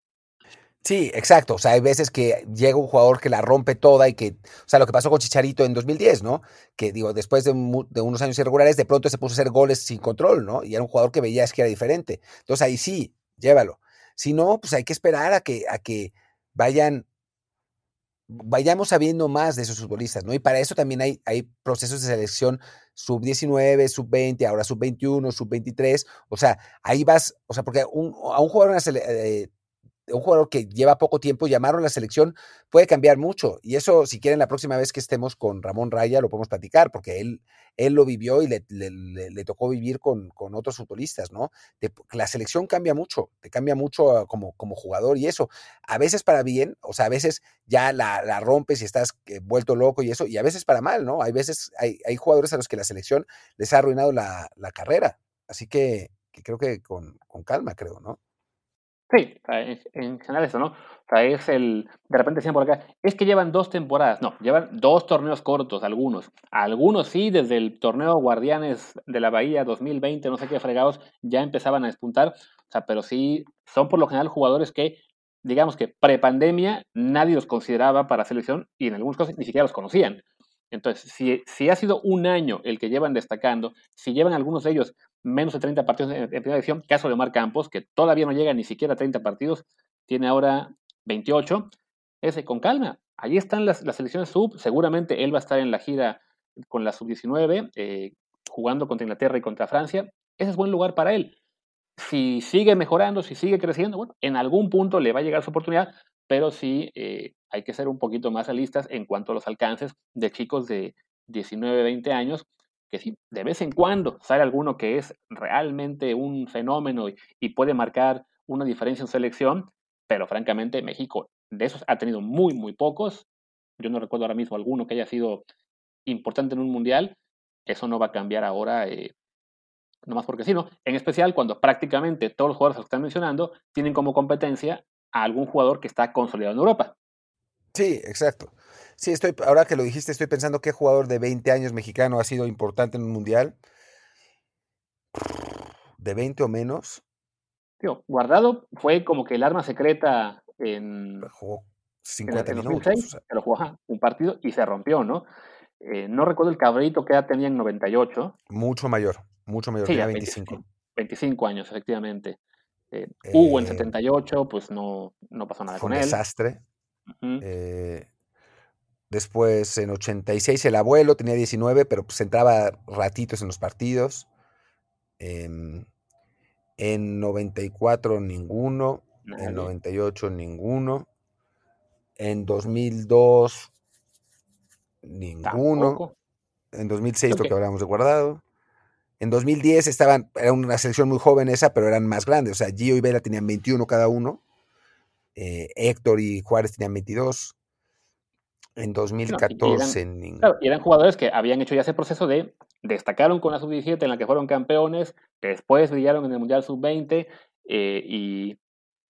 Sí, exacto. O sea, hay veces que llega un jugador que la rompe toda y que, o sea, lo que pasó con Chicharito en 2010, ¿no? Que digo, después de, de unos años irregulares, de pronto se puso a hacer goles sin control, ¿no? Y era un jugador que veías que era diferente. Entonces ahí sí, llévalo. Si no, pues hay que esperar a que, a que vayan vayamos sabiendo más de esos futbolistas, ¿no? Y para eso también hay, hay procesos de selección sub-19, sub-20, ahora sub-21, sub-23, o sea, ahí vas, o sea, porque a un jugador eh, un jugador que lleva poco tiempo, llamaron a la selección, puede cambiar mucho. Y eso, si quieren, la próxima vez que estemos con Ramón Raya, lo podemos platicar, porque él, él lo vivió y le, tocó vivir con, con, otros futbolistas, ¿no? La selección cambia mucho, te cambia mucho como, como jugador y eso. A veces para bien, o sea, a veces ya la, la rompes y estás eh, vuelto loco y eso, y a veces para mal, ¿no? Hay veces, hay, hay jugadores a los que la selección les ha arruinado la, la carrera. Así que, que creo que con, con calma, creo, ¿no? Sí, en general eso, ¿no? O sea, es el, de repente decían por acá, es que llevan dos temporadas, no, llevan dos torneos cortos, algunos. Algunos sí, desde el torneo Guardianes de la Bahía 2020, no sé qué fregados, ya empezaban a despuntar, o sea, pero sí, son por lo general jugadores que, digamos que prepandemia, nadie los consideraba para selección y en algunos casos ni siquiera los conocían. Entonces, si, si ha sido un año el que llevan destacando, si llevan algunos de ellos menos de 30 partidos en, primera división, caso de Omar Campos, que todavía no llega ni siquiera a 30 partidos, tiene ahora 28, ese con calma. Allí están las, las selecciones sub, seguramente él va a estar en la gira con la sub-19, eh, jugando contra Inglaterra y contra Francia. Ese es buen lugar para él. Si sigue mejorando, si sigue creciendo, bueno, en algún punto le va a llegar su oportunidad, pero sí eh, hay que ser un poquito más realistas en cuanto a los alcances de chicos de 19, 20 años, que si de vez en cuando sale alguno que es realmente un fenómeno y, puede marcar una diferencia en selección, pero francamente México de esos ha tenido muy, muy pocos. Yo no recuerdo ahora mismo alguno que haya sido importante en un mundial. Eso no va a cambiar ahora, eh, nomás porque sí, ¿no? En especial cuando prácticamente todos los jugadores que están mencionando tienen como competencia a algún jugador que está consolidado en Europa. Sí, exacto. Sí, estoy, ahora que lo dijiste, estoy pensando qué jugador de 20 años mexicano ha sido importante en un mundial. ¿De 20 o menos? Tío, Guardado fue como que el arma secreta en. Jugó 50 en el minutos. 2006, o sea, pero jugó un partido y se rompió, ¿no? Eh, no recuerdo el cabrito que edad tenía en 98. mucho mayor, mucho mayor, Sí, tenía ya 25. 25 años, efectivamente. Eh, Hugo en Eh, 78, pues no, no pasó nada fue un con él. desastre. Eh, después, en 86, el abuelo tenía 19, pero pues entraba ratitos en los partidos. Em, en 94, ninguno. En Nadie. 98, ninguno. En 2002, ninguno. Tampoco. En 2006, Creo lo que- que hablábamos de guardado. En 2010 estaban, era una selección muy joven esa, pero eran más grandes. O sea, Gio y Vela tenían 21 cada uno. Eh, Héctor y Juárez tenían 22. En 2014, nin- Claro, y eran jugadores que habían hecho ya ese proceso de destacaron con la sub-17 en la que fueron campeones, que después brillaron en el Mundial sub-20 eh, y,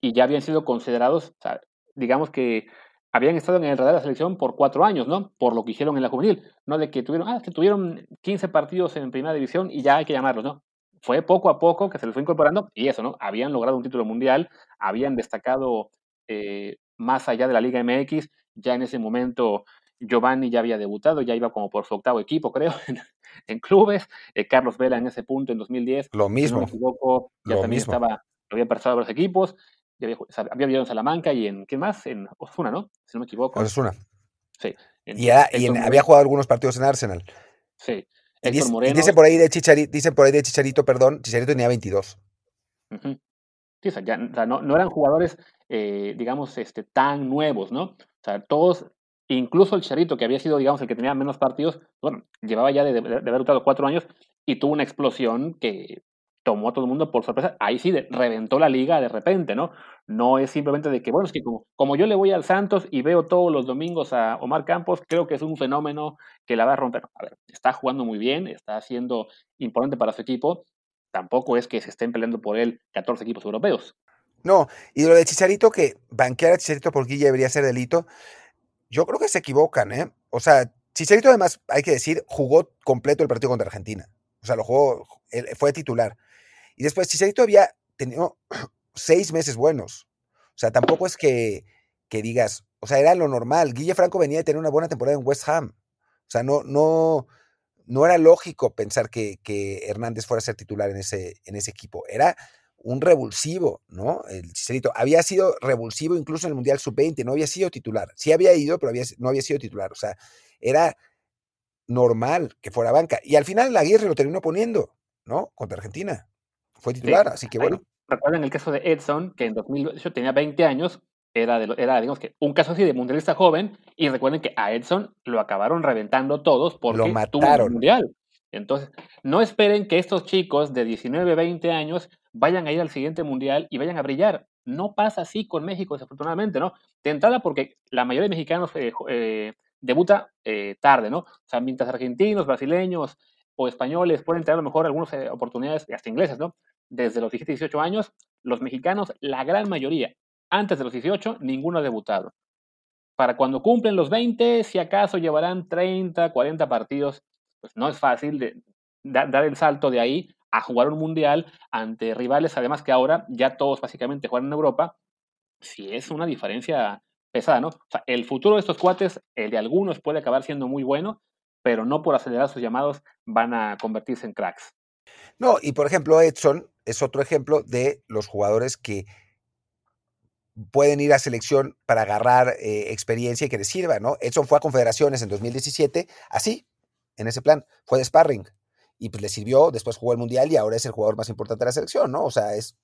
y ya habían sido considerados, o sea, digamos que habían estado en el radar de la selección por cuatro años, ¿no? Por lo que hicieron en la juvenil, no de que tuvieron, ah, que tuvieron 15 partidos en primera división y ya hay que llamarlos, ¿no? Fue poco a poco que se les fue incorporando y eso, ¿no? Habían logrado un título mundial, habían destacado eh, más allá de la Liga MX, ya en ese momento Giovanni ya había debutado, ya iba como por su octavo equipo, creo, [laughs] en, en clubes. Eh, Carlos Vela en ese punto, en 2010, lo si no mismo. me equivoco, ya lo también mismo. estaba, había pasado a los equipos, ya había, había vivido en Salamanca y en, ¿qué más? En Osuna, ¿no? Si no me equivoco. Osasuna. Sí. En- Y, era- y en- había jugado algunos partidos en Arsenal. Sí. Y, dice- y Moreno. dicen por ahí de Chicharito, dicen por ahí de Chicharito, perdón, Chicharito tenía 22. Ujú. Sí, o sea, ya, o sea, no, no eran jugadores, eh, digamos, este, tan nuevos, ¿no? Sea, todos, incluso el Charito, que había sido, digamos, el que tenía menos partidos, bueno, llevaba ya de, haber debutado cuatro años y tuvo una explosión que tomó a todo el mundo por sorpresa. Ahí sí, reventó la liga de repente, ¿no? No es simplemente de que, bueno, es que como, como yo le voy al Santos y veo todos los domingos a Omar Campos, creo que es un fenómeno que la va a romper. A ver, está jugando muy bien, está siendo importante para su equipo, tampoco es que se estén peleando por él 14 equipos europeos. No, y lo de Chicharito, que banquear a Chicharito por Guilla debería ser delito, yo creo que se equivocan, ¿eh? O sea, Chicharito además, hay que decir, jugó completo el partido contra Argentina. O sea, lo jugó, fue titular. Y después Chicharito había tenido [clears throat] seis meses buenos. O sea, tampoco es que, que digas, o sea, era lo normal. Guille Franco venía de tener una buena temporada en West Ham. O sea, no, no, no era lógico pensar que, que Hernández fuera a ser titular en ese, en ese equipo. Era un revulsivo, ¿no? El Chicharito había sido revulsivo incluso en el Mundial Sub-20, no había sido titular. Sí había ido, pero había, no había sido titular. O sea, era normal que fuera banca. Y al final la Aguirre lo terminó poniendo, ¿no? Contra Argentina. Fue titular, Sí, así que bueno. Recuerden el caso de Edson, que en 2008 tenía 20 años, era, de, lo- era digamos que un caso así de mundialista joven, y recuerden que a Edson lo acabaron reventando todos porque tuvo un mataron. mundial. Entonces, no esperen que estos chicos de 19, 20 años vayan a ir al siguiente mundial y vayan a brillar. No pasa así con México, desafortunadamente, ¿no? De entrada, porque la mayoría de mexicanos eh, eh, debuta eh, tarde, ¿no? O sea, mientras argentinos, brasileños o españoles pueden tener a lo mejor algunas oportunidades, hasta ingleses, ¿no? Desde los 17, 18 años, los mexicanos, la gran mayoría, antes de los 18, ninguno ha debutado. Para cuando cumplen los 20, si acaso llevarán 30, 40 partidos, pues no es fácil de, da- dar el salto de ahí a jugar un mundial ante rivales, además que ahora ya todos básicamente juegan en Europa, si es una diferencia pesada, ¿no? O sea, el futuro de estos cuates, el de algunos puede acabar siendo muy bueno, pero no por acelerar sus llamados van a convertirse en cracks. No, y por ejemplo, Edson es otro ejemplo de los jugadores que pueden ir a selección para agarrar eh, experiencia y que les sirva, ¿no? Edson fue a Confederaciones en 2017, así, en ese plan, fue de sparring. Y pues le sirvió, después jugó el Mundial y ahora es el jugador más importante de la selección, ¿no? O sea, es,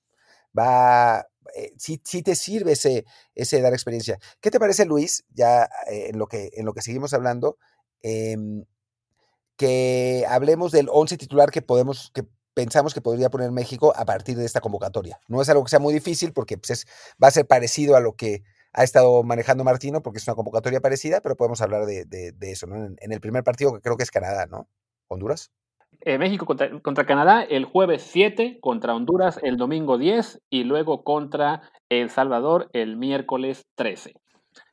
va, eh, sí, te sirve ese, ese dar experiencia. ¿Qué te parece, Luis, ya eh, en, lo que, en lo que seguimos hablando, em, que hablemos del 11 titular que podemos, que pensamos que podría poner México a partir de esta convocatoria. No es algo que sea muy difícil porque pues, es, va a ser parecido a lo que ha estado manejando Martino porque es una convocatoria parecida, pero podemos hablar de, de, eso, ¿no? En, el primer partido que creo que es Canadá, ¿no? Honduras. Eh, México contra, contra, Canadá el jueves 7, contra Honduras el domingo 10 y luego contra El Salvador el miércoles 13.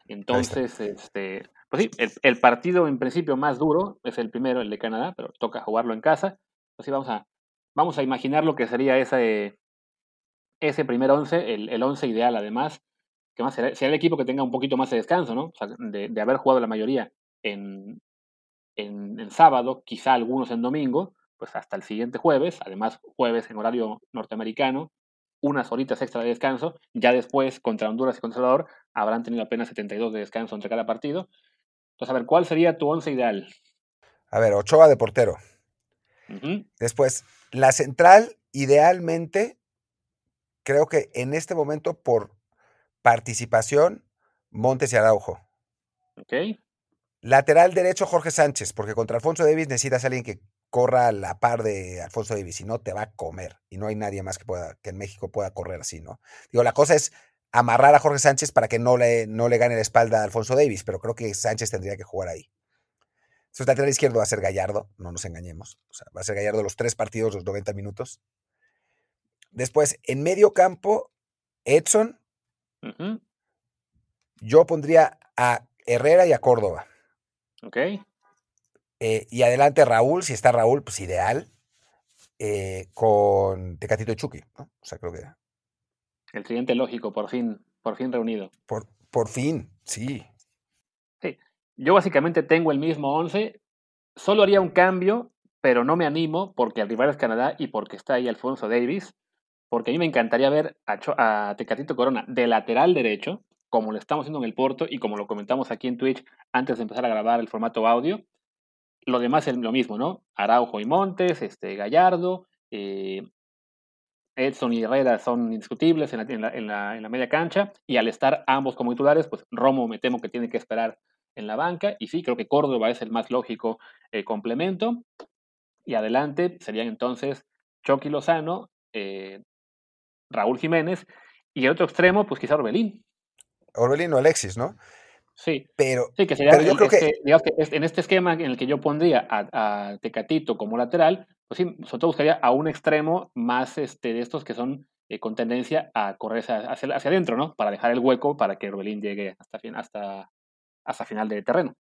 Entonces, este, pues sí, el, el, partido en principio más duro es el primero, el de Canadá, pero toca jugarlo en casa. Así vamos a, vamos a imaginar lo que sería ese, ese primer once, el, el once ideal además. que más será, el equipo que tenga un poquito más de descanso, ¿no? O sea, de, haber jugado la mayoría en, en, sábado, quizá algunos en domingo, pues hasta el siguiente jueves, además jueves en horario norteamericano, unas horitas extra de descanso, ya después contra Honduras y contra Salvador habrán tenido apenas 72 de descanso entre cada partido. Entonces, a ver, ¿cuál sería tu once ideal? A ver, Ochoa de portero. Después, la central, idealmente, creo que en este momento, por participación, Montes y Araujo. Ok. Lateral derecho, Jorge Sánchez, porque contra Alfonso Davis necesitas a alguien que corra a la par de Alfonso Davis, si no te va a comer. Y no hay nadie más que pueda, que en México pueda correr así, ¿no? Digo, la cosa es amarrar a Jorge Sánchez para que no le, no le gane la espalda a Alfonso Davis, pero creo que Sánchez tendría que jugar ahí. Su lateral izquierdo va a ser Gallardo, no nos engañemos. O sea, va a ser Gallardo los tres partidos, los 90 minutos. Después, en medio campo, Edson. Yo pondría a Herrera y a Córdoba. Ok. Eh, y adelante Raúl, si está Raúl, pues ideal, eh, con Tecatito Chucky, O sea, creo que... El siguiente lógico, por fin, por fin reunido. Por, por fin, sí. Sí, yo básicamente tengo el mismo 11, solo haría un cambio, pero no me animo porque el rival es Canadá y porque está ahí Alfonso Davis, porque a mí me encantaría ver a, a Tecatito Corona de lateral derecho, como lo estamos haciendo en el Porto y como lo comentamos aquí en Twitch antes de empezar a grabar el formato audio, lo demás es lo mismo, ¿no? Araujo y Montes, este, Gallardo, eh, Edson y Herrera son indiscutibles en la, media cancha, y al estar ambos como titulares, pues Romo me temo que tiene que esperar en la banca, y sí, creo que Córdoba es el más lógico eh, complemento, y adelante serían entonces Chucky Lozano, eh, Raúl Jiménez, y el otro extremo, pues quizá Orbelín. Orbelín o Alexis, ¿no? Sí, pero, sí, que sería, yo creo que, digamos que en este esquema en el que yo pondría a, Tecatito como lateral, pues sí, sobre todo buscaría a un extremo más este, de estos que son eh, con tendencia a correr hacia, hacia, adentro, ¿no? Para dejar el hueco para que Orbelín llegue hasta, hasta, hasta final de terreno.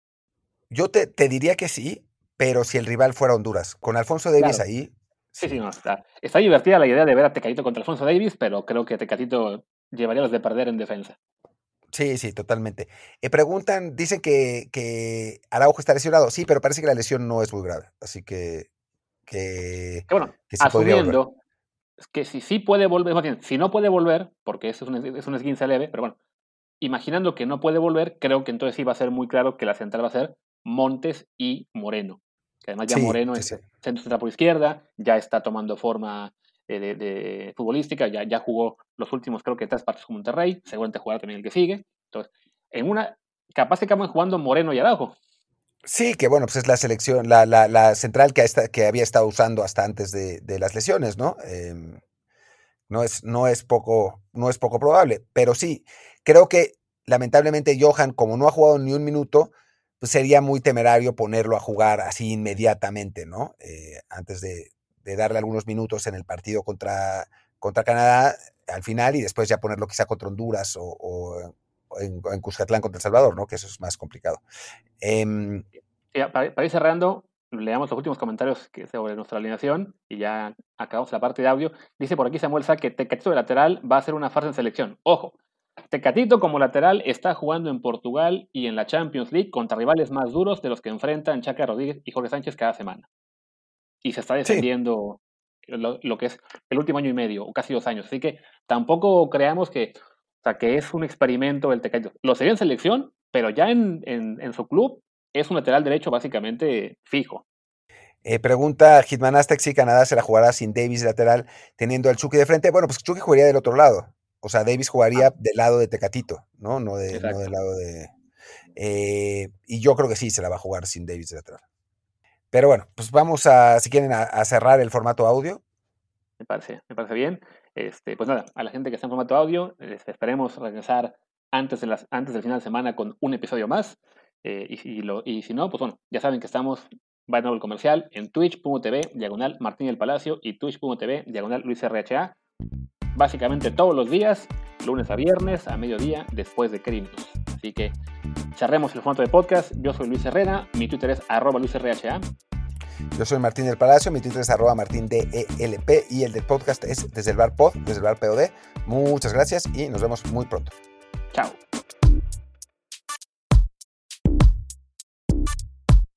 Yo te, te, diría que sí, pero si el rival fuera Honduras, con Alfonso Davis ahí. Sí, sí, no, está, está divertida la idea de ver a Tecatito contra Alfonso Davis, pero creo que Tecatito llevaría los de perder en defensa. Sí, sí, totalmente. Eh, preguntan, dicen que, que Araujo está lesionado. Sí, pero parece que la lesión no es muy grave. Así que. Que, bueno, asumiendo que si sí puede volver, si no puede volver, porque eso es un, es un esguince leve, pero bueno, imaginando que no puede volver, creo que entonces sí va a ser muy claro que la central va a ser Montes y Moreno. Que además ya Moreno es centro central por izquierda, ya está tomando forma de, de, futbolística, ya, ya jugó los últimos creo que tres partidos con Monterrey, seguramente jugará también el que sigue. Entonces, en una, capaz que acaban jugando Moreno y Araujo. Sí, que bueno, pues es la selección, la, la, central que, que había estado usando hasta antes de, de las lesiones, ¿no? Em, no, es, no, es poco, no es poco probable, pero sí, creo que lamentablemente Johan, como no ha jugado ni un minuto, pues sería muy temerario ponerlo a jugar así inmediatamente, ¿no? Eh, antes de, de darle algunos minutos en el partido contra, contra Canadá al final y después ya ponerlo quizá contra Honduras o, en, en, Cuscatlán contra El Salvador, ¿no? Que eso es más complicado. Em, para, ir cerrando, leamos los últimos comentarios sobre nuestra alineación y ya acabamos la parte de audio. Dice por aquí Samuel Sá que Tecatito de lateral va a ser una farsa en selección. Ojo, Tecatito como lateral está jugando en Portugal y en la Champions League contra rivales más duros de los que enfrentan Chaca Rodríguez y Jorge Sánchez cada semana y se está defendiendo lo, que es el último año y medio, o casi dos años. Así que tampoco creamos que, o sea, que es un experimento el Tecatito. Lo sería en selección, pero ya en, en, su club es un lateral derecho básicamente fijo. Eh, pregunta Hitman Aztec si Canadá se la jugará sin Davis lateral, teniendo al Chucky de frente. Bueno, pues Chucky jugaría del otro lado. O sea, Davis jugaría ah. del lado de Tecatito, ¿no? No, de, no del lado de. Eh, y yo creo que sí se la va a jugar sin Davis de lateral. Pero bueno, pues vamos a, si quieren, a, cerrar el formato audio. Me parece, me parece bien. Este, pues nada, a la gente que está en formato audio, esperemos regresar antes, de las, antes del final de semana con un episodio más. Eh, y, lo, y si no, pues bueno, ya saben que estamos, va nuevo el comercial, en twitch.tv, diagonal Martín del Palacio y twitch.tv, diagonal Luis RHA. Básicamente todos los días, lunes a viernes, a mediodía, después de Crims. Así que cerremos el formato de podcast. Yo soy Luis Herrera, mi Twitter es arroba luisrha. Yo soy Martín del Palacio, mi Twitter es arroba martindelp y el del podcast es desde el bar pod, desde el bar POD. Muchas gracias y nos vemos muy pronto. Chao.